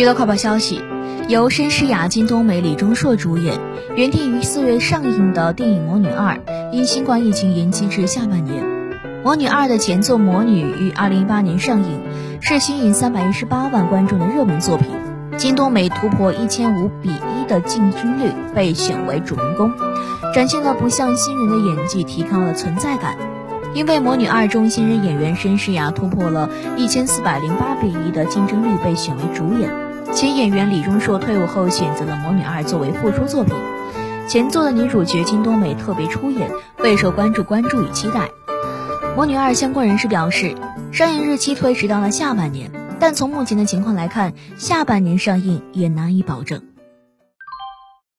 娱乐快报消息，由申诗雅、金东美、李钟硕主演，原定于四月上映的电影《魔女二》，因新冠疫情延期至下半年。《魔女二》的前作《魔女》于二零一八年上映，是吸引三百一十八万观众的热门作品。金东美突破一千五比一的进军率，被选为主人公，展现了不像新人的演技，提高了存在感。因为《魔女二》中新人演员申诗雅突破了一千四百零八比一的竞争率，被选为主演。且演员李钟硕退伍后选择了《魔女二》作为复出作品。前作的女主角金冬美特别出演，备受关注、关注与期待。《魔女二》相关人士表示，上映日期推迟到了下半年，但从目前的情况来看，下半年上映也难以保证。